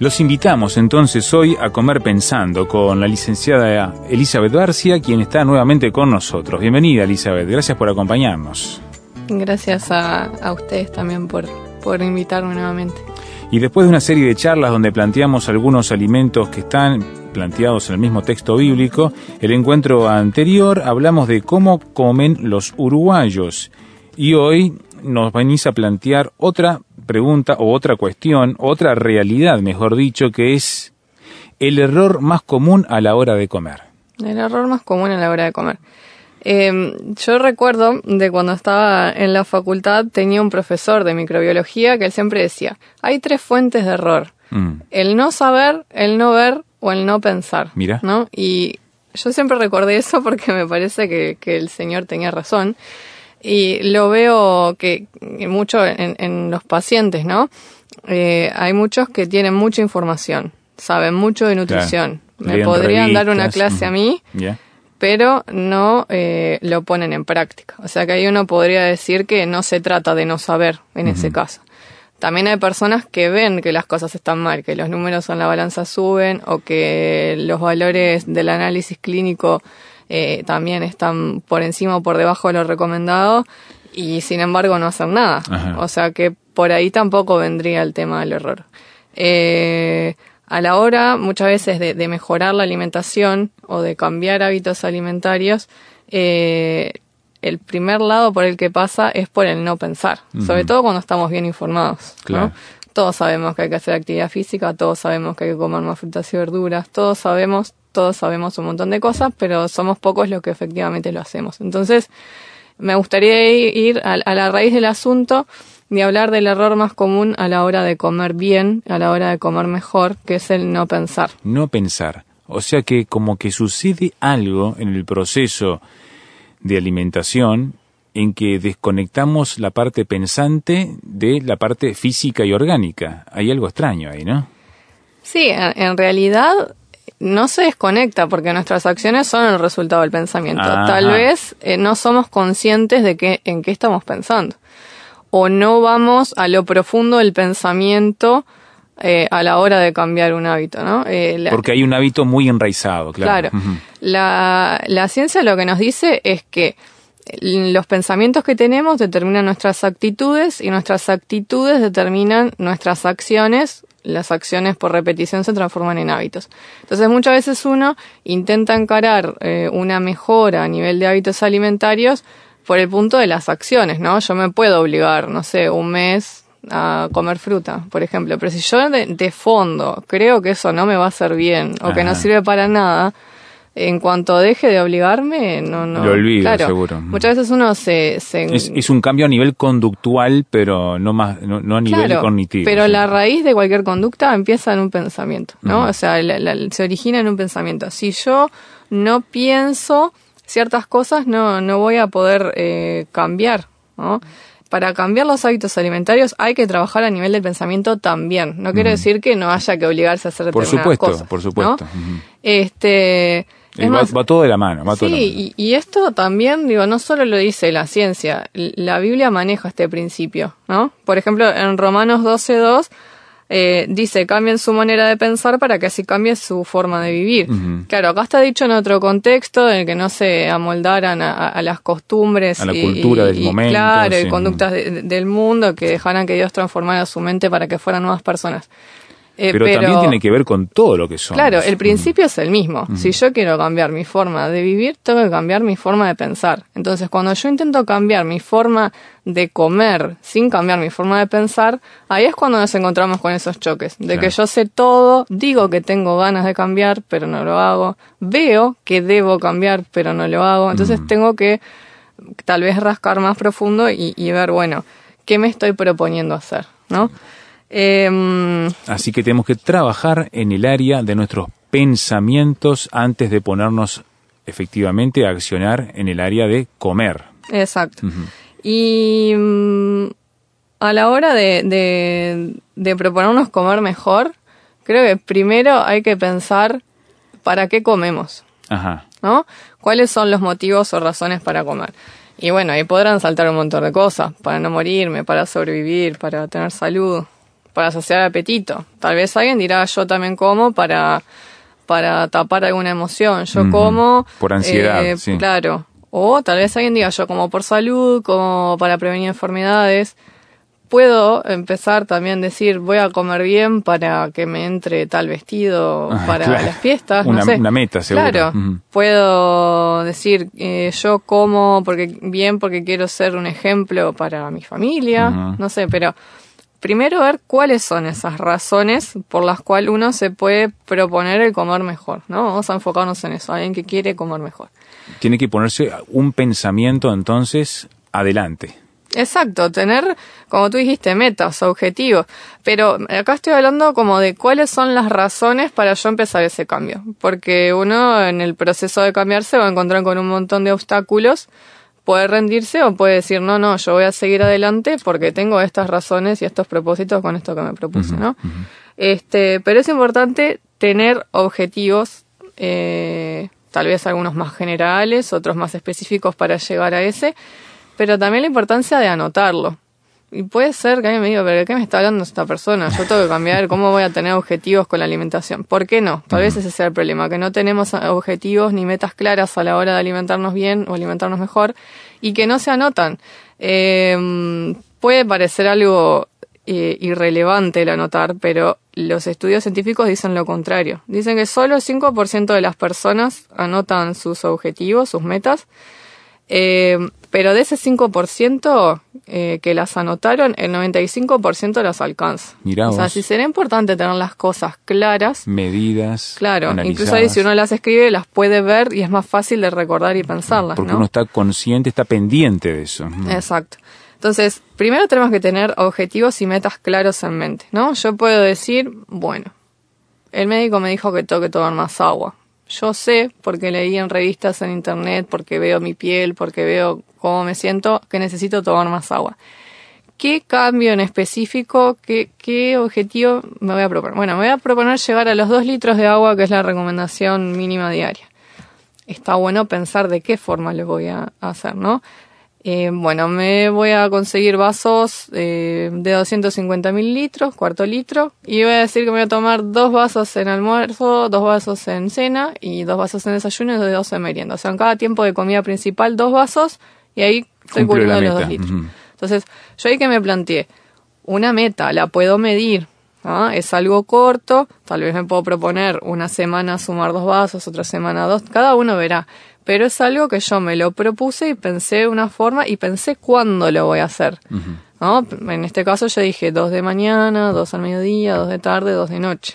Los invitamos entonces hoy a comer pensando con la licenciada Elizabeth García, quien está nuevamente con nosotros. Bienvenida Elizabeth, gracias por acompañarnos. Gracias a, ustedes también por, por invitarme nuevamente. Y después de una serie de charlas donde planteamos algunos alimentos que están planteados en el mismo texto bíblico, el encuentro anterior hablamos de cómo comen los uruguayos. Y hoy nos venís a plantear otra pregunta o otra cuestión, otra realidad, mejor dicho, que es el error más común a la hora de comer. El error más común a la hora de comer. Em, yo recuerdo de cuando estaba en la facultad tenía un profesor de microbiología que él siempre decía, hay tres fuentes de error. Mm. El no saber, el no ver o el no pensar. Mira. ¿no? Y yo siempre recordé eso porque me parece que, que el señor tenía razón. Y lo veo que mucho en, los pacientes, ¿no? Eh, hay muchos que tienen mucha información, saben mucho de nutrición. Me podrían dar una clase a mí, pero no eh, lo ponen en práctica. O sea que ahí uno podría decir que no se trata de no saber en ese caso. También hay personas que ven que las cosas están mal, que los números en la balanza suben o que los valores del análisis clínico eh, también están por encima o por debajo de lo recomendado y sin embargo no hacen nada. O sea que por ahí tampoco vendría el tema del error. Eh, a la hora muchas veces de, mejorar la alimentación o de cambiar hábitos alimentarios, eh, el primer lado por el que pasa es por el no pensar, sobre todo cuando estamos bien informados. Todos sabemos que hay que hacer actividad física, todos sabemos que hay que comer más frutas y verduras, todos sabemos todos sabemos un montón de cosas, pero somos pocos los que efectivamente lo hacemos. Entonces, me gustaría ir a, la raíz del asunto y hablar del error más común a la hora de comer bien, a la hora de comer mejor, que es el no pensar. No pensar. O sea que como que sucede algo en el proceso de alimentación en que desconectamos la parte pensante de la parte física y orgánica. Hay algo extraño ahí, ¿no? Sí, en realidad no se desconecta porque nuestras acciones son el resultado del pensamiento. Tal vez eh, no somos conscientes de que, en qué estamos pensando. O no vamos a lo profundo del pensamiento eh, a la hora de cambiar un hábito, ¿no? Eh, porque hay un hábito muy enraizado, claro. Claro. la, la ciencia lo que nos dice es que los pensamientos que tenemos determinan nuestras actitudes y nuestras actitudes determinan nuestras acciones las acciones por repetición se transforman en hábitos. Entonces muchas veces uno intenta encarar eh, una mejora a nivel de hábitos alimentarios por el punto de las acciones, ¿no? Yo me puedo obligar, no sé, un mes a comer fruta, por ejemplo, pero si yo de, fondo creo que eso no me va a hacer bien o que no sirve para nada, en cuanto deje de obligarme, no, no. Lo olvido, seguro. Muchas veces uno se. Es, un cambio a nivel conductual, pero no, más, no, a nivel cognitivo. Pero la raíz de cualquier conducta empieza en un pensamiento, ¿no? O sea, se origina en un pensamiento. Si yo no pienso ciertas cosas, no, no voy a poder eh, cambiar, ¿no? para cambiar los hábitos alimentarios hay que trabajar a nivel del pensamiento también. No quiero decir que no haya que obligarse a hacer por supuesto, Por supuesto, Este, va, todo de la mano. Va sí, Y, esto también, digo, no solo lo dice la ciencia, la Biblia maneja este principio, ¿no? Por ejemplo, en Romanos 12.2 eh, dice, cambien su manera de pensar para que así cambie su forma de vivir. Claro, acá está dicho en otro contexto, en el que no se amoldaran a, las costumbres. A la cultura del momento. Claro, y conductas del mundo, que dejaran que Dios transformara su mente para que fueran nuevas personas. Eh, pero, también tiene que ver con todo lo que somos. Claro, el principio es el mismo. Si yo quiero cambiar mi forma de vivir, tengo que cambiar mi forma de pensar. Entonces, cuando yo intento cambiar mi forma de comer sin cambiar mi forma de pensar, ahí es cuando nos encontramos con esos choques. De que yo sé todo, digo que tengo ganas de cambiar, pero no lo hago. Veo que debo cambiar, pero no lo hago. Entonces, tengo que tal vez rascar más profundo y, y ver, bueno, ¿qué me estoy proponiendo hacer? ¿No? Em, Así que tenemos que trabajar en el área de nuestros pensamientos antes de ponernos efectivamente a accionar en el área de comer. exacto. Y mm, a la hora de, de, de proponernos comer mejor, creo que primero hay que pensar para qué comemos, Ajá. ¿no? ¿Cuáles son los motivos o razones para comer? Y bueno, ahí podrán saltar un montón de cosas, para no morirme, para sobrevivir, para tener salud, para saciar apetito. Tal vez alguien dirá, yo también como para, para tapar alguna emoción. Yo como... Por ansiedad, eh, sí. Claro. O tal vez alguien diga, yo como por salud, como para prevenir enfermedades. Puedo empezar también a decir, voy a comer bien para que me entre tal vestido Ah, para claro. las fiestas. Una- no sé. una meta, seguro. Claro. Puedo decir, eh, yo como porque bien porque quiero ser un ejemplo para mi familia. No sé, pero primero ver cuáles son esas razones por las cuales uno se puede proponer el comer mejor, ¿no? Vamos a enfocarnos en eso, alguien que quiere comer mejor. Tiene que ponerse un pensamiento entonces adelante. Exacto, tener, como tú dijiste, metas, objetivos. Pero acá estoy hablando como de cuáles son las razones para yo empezar ese cambio. Porque uno en el proceso de cambiar se va a encontrar con un montón de obstáculos. Puede rendirse o puede decir, no, no, yo voy a seguir adelante porque tengo estas razones y estos propósitos con esto que me propuse, ¿no? Este, pero es importante tener objetivos, eh, tal vez algunos más generales, otros más específicos para llegar a ese, pero también la importancia de anotarlo. Y puede ser que alguien me diga, pero ¿de qué me está hablando esta persona? Yo tengo que cambiar, ¿cómo voy a tener objetivos con la alimentación? ¿Por qué no? Tal vez ese sea el problema, que no tenemos objetivos ni metas claras a la hora de alimentarnos bien o alimentarnos mejor y que no se anotan. Eh, puede parecer algo eh, irrelevante el anotar, pero los estudios científicos dicen lo contrario. Dicen que solo el 5% de las personas anotan sus objetivos, sus metas, eh, pero de ese 5% eh, que las anotaron, el 95% las alcanza. Mirá o sea, si será importante tener las cosas claras, Medidas. claro, analizadas. incluso ahí si uno las escribe, las puede ver y es más fácil de recordar y pensarlas, Porque ¿no? uno está consciente, está pendiente de eso. Ujú. Exacto. Entonces, primero tenemos que tener objetivos y metas claros en mente, ¿no? Yo puedo decir, bueno, el médico me dijo que tengo que tomar más agua. Yo sé, porque leí en revistas en internet, porque veo mi piel, porque veo cómo me siento, que necesito tomar más agua. ¿Qué cambio en específico, qué, qué objetivo me voy a proponer? Bueno, me voy a proponer llegar a los dos litros de agua, que es la recomendación mínima diaria. Está bueno pensar de qué forma lo voy a hacer, ¿no? Eh, bueno, me voy a conseguir vasos eh, de 250 mililitros, cuarto litro, y voy a decir que me voy a tomar dos vasos en almuerzo, dos vasos en cena y dos vasos en desayuno y dos en merienda. O sea, en cada tiempo de comida principal, dos vasos, y ahí estoy cubriendo los dos litros. Entonces, yo ahí que me planteé, una meta, la puedo medir, ¿ah? es algo corto, tal vez me puedo proponer una semana sumar dos vasos, otra semana dos, cada uno verá, pero es algo que yo me lo propuse y pensé de una forma y pensé cuándo lo voy a hacer. ¿no? En este caso yo dije dos de mañana, dos al mediodía, dos de tarde, dos de noche.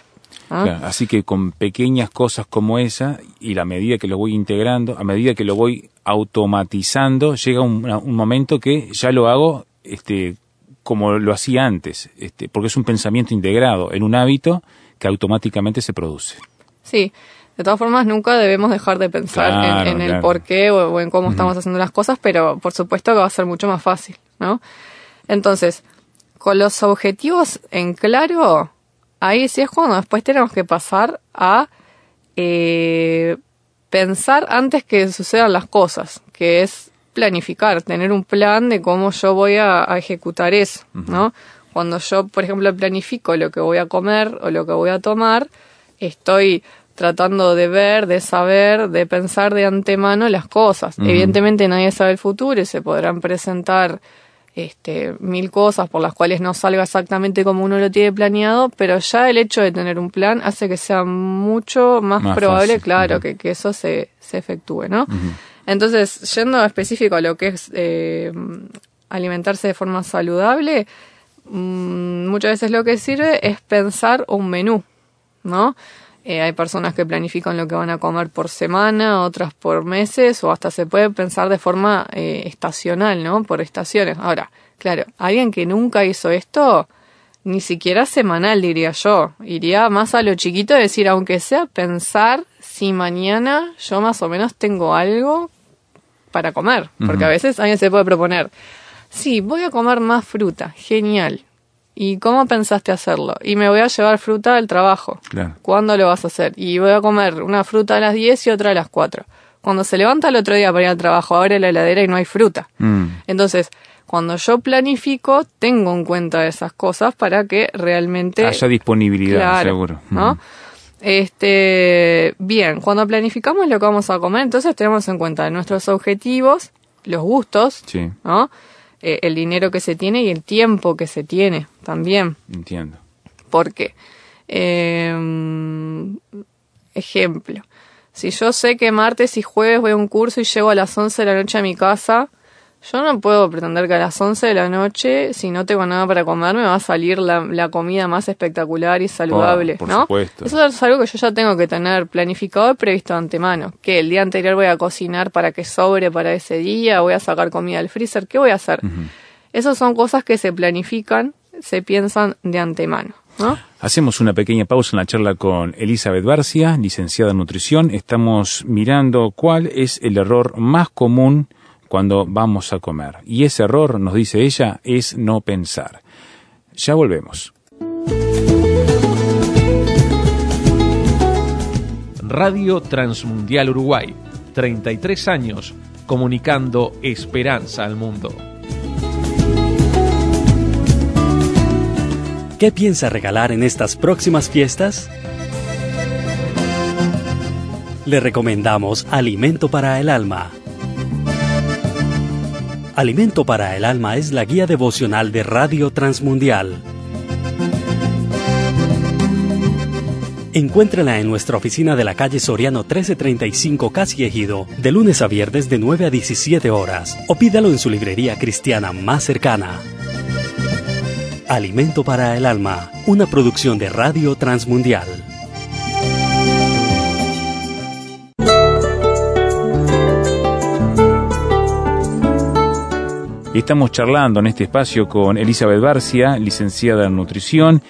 ¿ah? Claro, así que con pequeñas cosas como esa y la medida que lo voy integrando, a medida que lo voy automatizando, llega un, un momento que ya lo hago este, como lo hacía antes, este, porque es un pensamiento integrado en un hábito que automáticamente se produce. Sí, de todas formas nunca debemos dejar de pensar en- Claro, en, el claro. por qué o, o en cómo estamos haciendo las cosas, pero por supuesto que va a ser mucho más fácil, ¿no? Entonces, con los objetivos en claro, ahí sí es cuando después tenemos que pasar a eh, pensar antes que sucedan las cosas, que es planificar, tener un plan de cómo yo voy a, a ejecutar eso, ¿no? Cuando yo, por ejemplo, planifico lo que voy a comer o lo que voy a tomar, estoy tratando de ver, de saber, de pensar de antemano las cosas. Evidentemente nadie sabe el futuro y se podrán presentar este, mil cosas por las cuales no salga exactamente como uno lo tiene planeado, pero ya el hecho de tener un plan hace que sea mucho más, Más probable, fácil, claro, que eso se, se efectúe, ¿no? Entonces, yendo específico a lo que es eh, alimentarse de forma saludable, mm, muchas veces lo que sirve es pensar un menú, ¿no? Eh, hay personas que planifican lo que van a comer por semana, otras por meses, o hasta se puede pensar de forma eh, estacional, ¿no? Por estaciones. Ahora, claro, alguien que nunca hizo esto, ni siquiera semanal diría yo. Iría más a lo chiquito, es decir, aunque sea pensar si mañana yo más o menos tengo algo para comer. Porque a veces alguien se puede proponer, sí, voy a comer más fruta, genial. ¿Y cómo pensaste hacerlo? Y me voy a llevar fruta al trabajo. Claro. ¿Cuándo lo vas a hacer? Y voy a comer una fruta a las 10 y otra a las 4. Cuando se levanta el otro día para ir al trabajo, abre la heladera y no hay fruta. Mm. Entonces, cuando yo planifico, tengo en cuenta esas cosas para que realmente Haya disponibilidad, Claro, seguro. ¿no? Mm. Este, bien, cuando planificamos lo que vamos a comer, entonces tenemos en cuenta nuestros objetivos, los gustos, Sí, ¿no? Eh, el dinero que se tiene y el tiempo que se tiene también. entiendo. Porque, eh, ejemplo, si yo sé que martes y jueves voy a un curso y llego a las 11 de la noche a mi casa, yo no puedo pretender que a las 11 de la noche, si no tengo nada para comer, me va a salir la, la comida más espectacular y saludable, por ¿no? supuesto. Eso es algo que yo ya tengo que tener planificado y previsto de antemano. Que el día anterior voy a cocinar para que sobre para ese día, voy a sacar comida del freezer, ¿qué voy a hacer? Esas son cosas que se planifican, se piensan de antemano, ¿no? Hacemos una pequeña pausa en la charla con Elizabeth Barcia, licenciada en nutrición. Estamos mirando cuál es el error más común cuando vamos a comer. Y ese error, nos dice ella, es no pensar. Ya volvemos. Radio Transmundial Uruguay, 33 años comunicando esperanza al mundo. ¿Qué piensa regalar en estas próximas fiestas? Le recomendamos Alimento para el Alma. Alimento para el Alma es la guía devocional de Radio Transmundial. Encuéntrala en nuestra oficina de la calle Soriano 1335 Casi Ejido, de lunes a viernes de 9 a 17 horas, o pídalo en su librería cristiana más cercana. Alimento para el Alma, una producción de Radio Transmundial. Estamos charlando en este espacio con Elizabeth Barcia, licenciada en nutrición,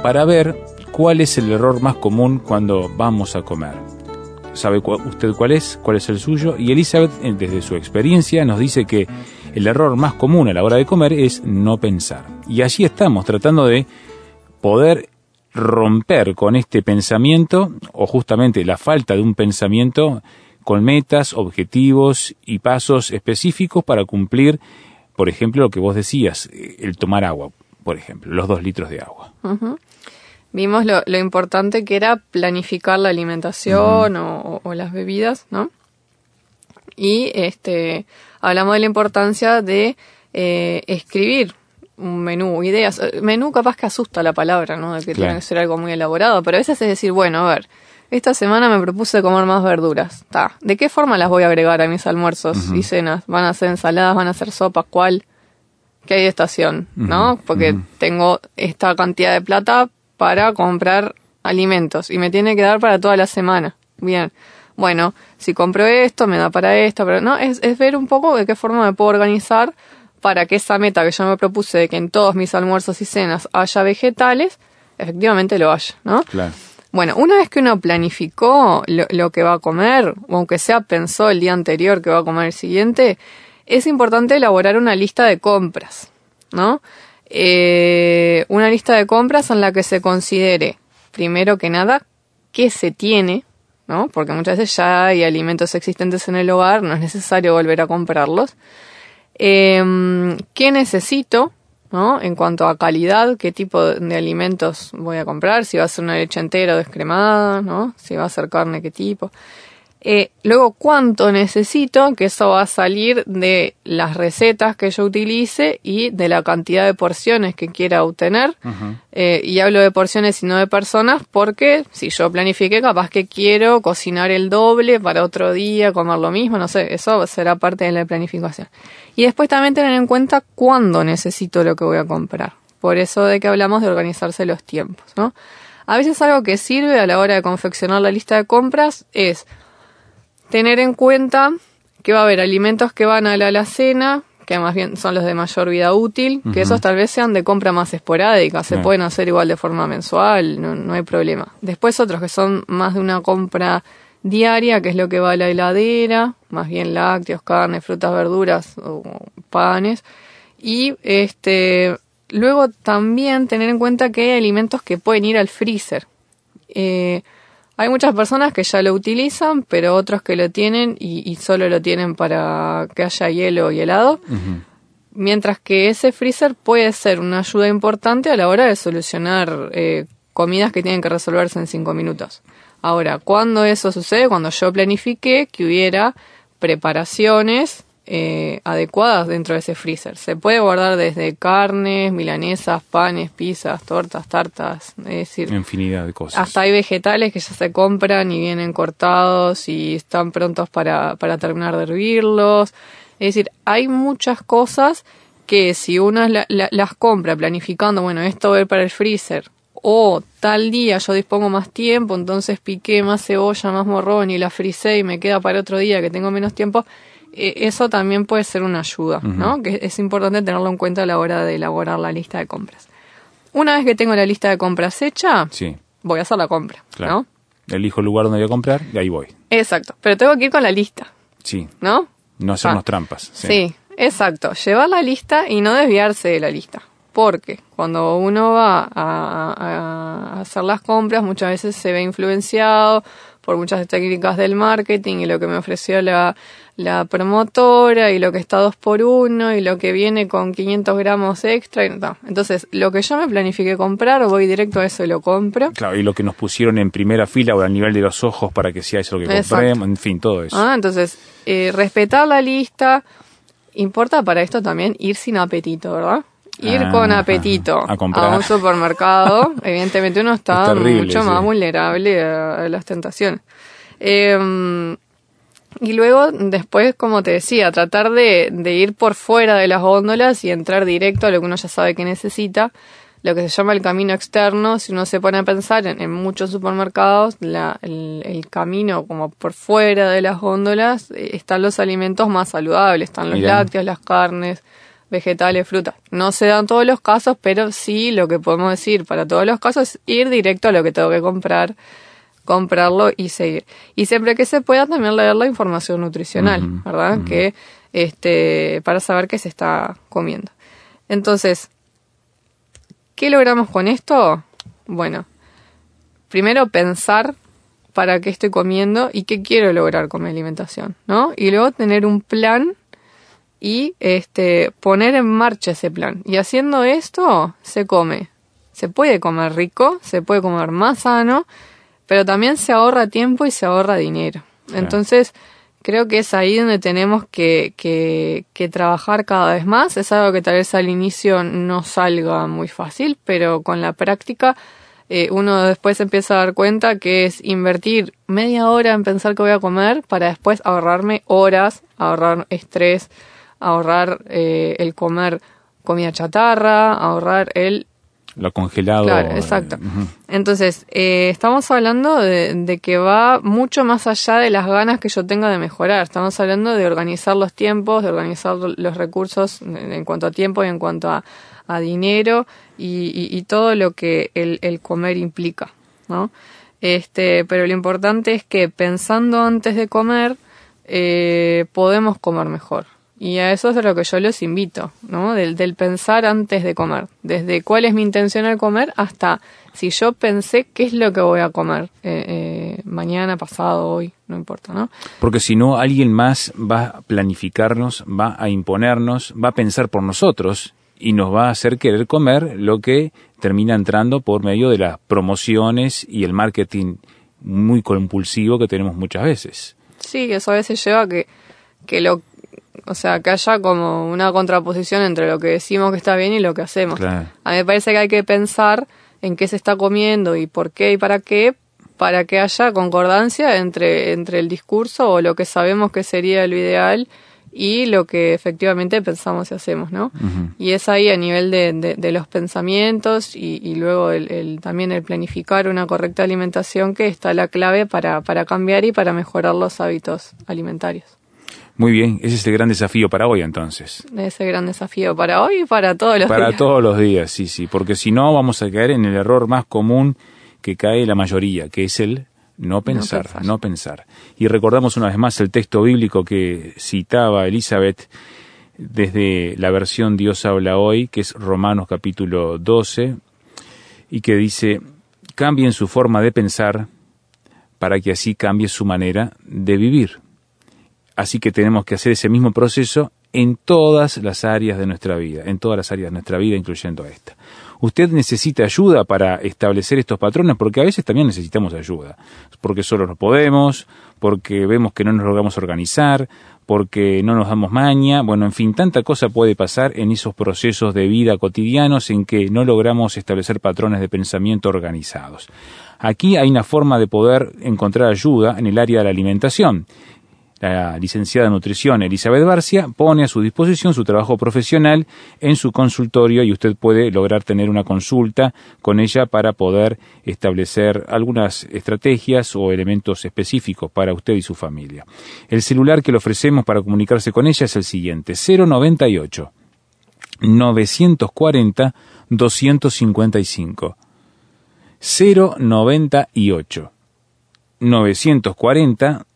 para ver cuál es el error más común cuando vamos a comer. ¿Sabe usted cuál es? ¿Cuál es el suyo? Y Elizabeth, eh, desde su experiencia, nos dice que el error más común a la hora de comer es no pensar. Y allí estamos tratando de poder romper con este pensamiento, o justamente la falta de un pensamiento, con metas, objetivos y pasos específicos para cumplir, por ejemplo, lo que vos decías, eh, el tomar agua, por ejemplo, los dos litros de agua. Vimos lo, lo importante que era planificar la alimentación o, o las bebidas, ¿no? Y este hablamos de la importancia de eh, escribir un menú, ideas. Menú capaz que asusta la palabra, ¿no? De que Claro. tiene que ser algo muy elaborado, pero a veces es decir, bueno, a ver, esta semana me propuse comer más verduras. Ta, ¿De qué forma las voy a agregar a mis almuerzos y cenas? ¿Van a ser ensaladas? ¿Van a ser sopas? ¿Cuál? que hay de estación, ¿no? Porque tengo esta cantidad de plata para comprar alimentos y me tiene que dar para toda la semana. Bien. Bueno, si compro esto, me da para esto, pero no, es, es ver un poco de qué forma me puedo organizar para que esa meta que yo me propuse de que en todos mis almuerzos y cenas haya vegetales, efectivamente lo haya, ¿no? Claro. Bueno, una vez que uno planificó lo, que va a comer, o aunque sea pensó el día anterior que va a comer el siguiente, es importante elaborar una lista de compras, ¿no? Eh, una lista de compras en la que se considere, primero que nada, qué se tiene, ¿no? Porque muchas veces ya hay alimentos existentes en el hogar, no es necesario volver a comprarlos. Eh, ¿Qué necesito? ¿No? En cuanto a calidad, qué tipo de alimentos voy a comprar, si va a ser una leche entera o descremada, ¿no? Si va a ser carne, qué tipo. Eh, luego, cuánto necesito, que eso va a salir de las recetas que yo utilice y de la cantidad de porciones que quiera obtener. Eh, y hablo de porciones y no de personas porque si yo planifique, capaz que quiero cocinar el doble para otro día, comer lo mismo, no sé, eso será parte de la planificación. Y después también tener en cuenta cuándo necesito lo que voy a comprar. Por eso de que hablamos de organizarse los tiempos, ¿no? A veces algo que sirve a la hora de confeccionar la lista de compras es tener en cuenta que va a haber alimentos que van a la alacena, que más bien son los de mayor vida útil, que esos tal vez sean de compra más esporádica, se pueden hacer igual de forma mensual, no, no hay problema. Después otros que son más de una compra diaria, que es lo que va a la heladera, más bien lácteos, carnes, frutas, verduras o panes. Y este luego también tener en cuenta que hay alimentos que pueden ir al freezer. Eh, hay muchas personas que ya lo utilizan, pero otros que lo tienen y, solo lo tienen para que haya hielo y helado. Mientras que ese freezer puede ser una ayuda importante a la hora de solucionar eh, comidas que tienen que resolverse en cinco minutos. Ahora, ¿cuándo eso sucede? Cuando yo planifique que hubiera preparaciones eh, adecuadas dentro de ese freezer. Se puede guardar desde carnes, milanesas, panes, pizzas, tortas, tartas, es decir, infinidad de cosas. Hasta hay vegetales que ya se compran y vienen cortados y están prontos para, para terminar de hervirlos. Es decir, hay muchas cosas que si uno las compra planificando, bueno, esto va a ir para el freezer, o tal día yo dispongo más tiempo, entonces piqué más cebolla, más morrón y la frisé y me queda para otro día que tengo menos tiempo, eso también puede ser una ayuda, ¿no? Que es importante tenerlo en cuenta a la hora de elaborar la lista de compras. Una vez que tengo la lista de compras hecha, sí. voy a hacer la compra, ¿no? Elijo el lugar donde voy a comprar y ahí voy. Exacto, pero tengo que ir con la lista. Sí. ¿No? No hacernos ah. trampas. sí, exacto. Llevar la lista y no desviarse de la lista porque cuando uno va a, hacer las compras muchas veces se ve influenciado por muchas técnicas del marketing y lo que me ofreció la, promotora y lo que está dos por uno y lo que viene con 500 gramos extra. Y no. Entonces, lo que yo me planifique comprar, voy directo a eso y lo compro. Claro, y lo que nos pusieron en primera fila o al nivel de los ojos para que sea eso lo que compremos, en fin, todo eso. Ah, entonces, eh, respetar la lista. Importa para esto también ir sin apetito, ¿verdad? Ir con apetito a, un supermercado, evidentemente uno está mucho más vulnerable a, las tentaciones. Em, y luego, después, como te decía, tratar de, ir por fuera de las góndolas y entrar directo a lo que uno ya sabe que necesita, lo que se llama el camino externo. Si uno se pone a pensar en, muchos supermercados, el, camino como por fuera de las góndolas, eh, están los alimentos más saludables, están los lácteos, las carnes, vegetales, frutas. No se dan todos los casos, pero sí lo que podemos decir para todos los casos es ir directo a lo que tengo que comprar, comprarlo y seguir. Y siempre que se pueda también leer la información nutricional, ¿verdad? Que este para saber qué se está comiendo. Entonces, ¿qué logramos con esto? Bueno, primero pensar para qué estoy comiendo y qué quiero lograr con mi alimentación, ¿no? Y luego tener un plan y este, poner en marcha ese plan. Y haciendo esto, se come. Se puede comer rico, se puede comer más sano, pero también se ahorra tiempo y se ahorra dinero. Entonces, creo que es ahí donde tenemos que, que, que, trabajar cada vez más. Es algo que tal vez al inicio no salga muy fácil, pero con la práctica eh, uno después empieza a dar cuenta que es invertir media hora en pensar que voy a comer para después ahorrarme horas, ahorrar estrés, ahorrar eh, el comer comida chatarra, ahorrar el... Lo congelado. Claro, exacto. Entonces, eh, estamos hablando de, que va mucho más allá de las ganas que yo tenga de mejorar. Estamos hablando de organizar los tiempos, de organizar los recursos en cuanto a tiempo y en cuanto a, dinero y, todo lo que el, el comer implica, ¿no? Este, pero lo importante es que pensando antes de comer, eh, podemos comer mejor. Y a eso es de lo que yo los invito, ¿no? Del, del, pensar antes de comer. Desde cuál es mi intención al comer hasta si yo pensé qué es lo que voy a comer eh, eh, mañana, pasado, hoy, no importa, ¿no? Porque si no, alguien más va a planificarnos, va a imponernos, va a pensar por nosotros y nos va a hacer querer comer lo que termina entrando por medio de las promociones y el marketing muy compulsivo que tenemos muchas veces. Sí, eso a veces lleva a que, que lo o sea, que haya como una contraposición entre lo que decimos que está bien y lo que hacemos. A mí me parece que hay que pensar en qué se está comiendo y por qué y para qué, para que haya concordancia entre, entre el discurso o lo que sabemos que sería lo ideal y lo que efectivamente pensamos y hacemos, ¿no? Y es ahí a nivel de, de, los pensamientos y, luego el, también el planificar una correcta alimentación que está la clave para, para cambiar y para mejorar los hábitos alimentarios. Muy bien, ese es el gran desafío para hoy entonces. Ese gran desafío para hoy y para todos los días. Para todos los días, sí, sí, porque si no vamos a caer en el error más común que cae la mayoría, que es el no pensar, no pensar, no pensar. Y recordamos una vez más el texto bíblico que citaba Elizabeth desde la versión Dios habla hoy, que es Romanos capítulo 12, y que dice, cambien su forma de pensar para que así cambie su manera de vivir. Así que tenemos que hacer ese mismo proceso en todas las áreas de nuestra vida, en todas las áreas de nuestra vida, incluyendo esta. Usted necesita ayuda para establecer estos patrones porque a veces también necesitamos ayuda, porque solo no podemos, porque vemos que no nos logramos organizar, porque no nos damos maña, bueno, en fin, tanta cosa puede pasar en esos procesos de vida cotidianos en que no logramos establecer patrones de pensamiento organizados. Aquí hay una forma de poder encontrar ayuda en el área de la alimentación la licenciada en nutrición Elizabeth Barcia pone a su disposición su trabajo profesional en su consultorio y usted puede lograr tener una consulta con ella para poder establecer algunas estrategias o elementos específicos para usted y su familia. El celular que le ofrecemos para comunicarse con ella es el siguiente, 098 940 255 098 940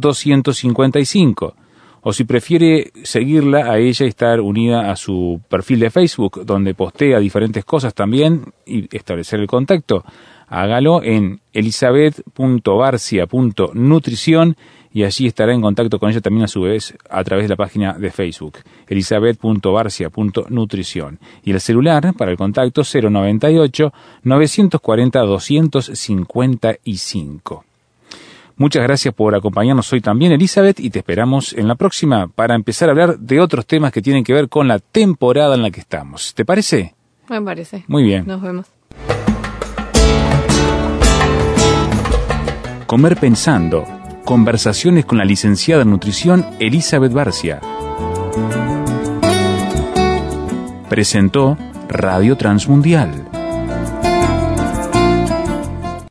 255. O si prefiere seguirla a ella y estar unida a su perfil de Facebook, donde postea diferentes cosas también y establecer el contacto, hágalo en elisabeth.barcia.nutrición y allí estará en contacto con ella también a su vez a través de la página de Facebook, elisabeth.barcia.nutrición. Y el celular para el contacto 098 940 255. Muchas gracias por acompañarnos hoy también, Elizabeth, y te esperamos en la próxima para empezar a hablar de otros temas que tienen que ver con la temporada en la que estamos. ¿Te parece? Me parece. Muy bien. Nos vemos. Comer pensando. Conversaciones con la licenciada en nutrición Elizabeth Barcia. Presentó Radio Transmundial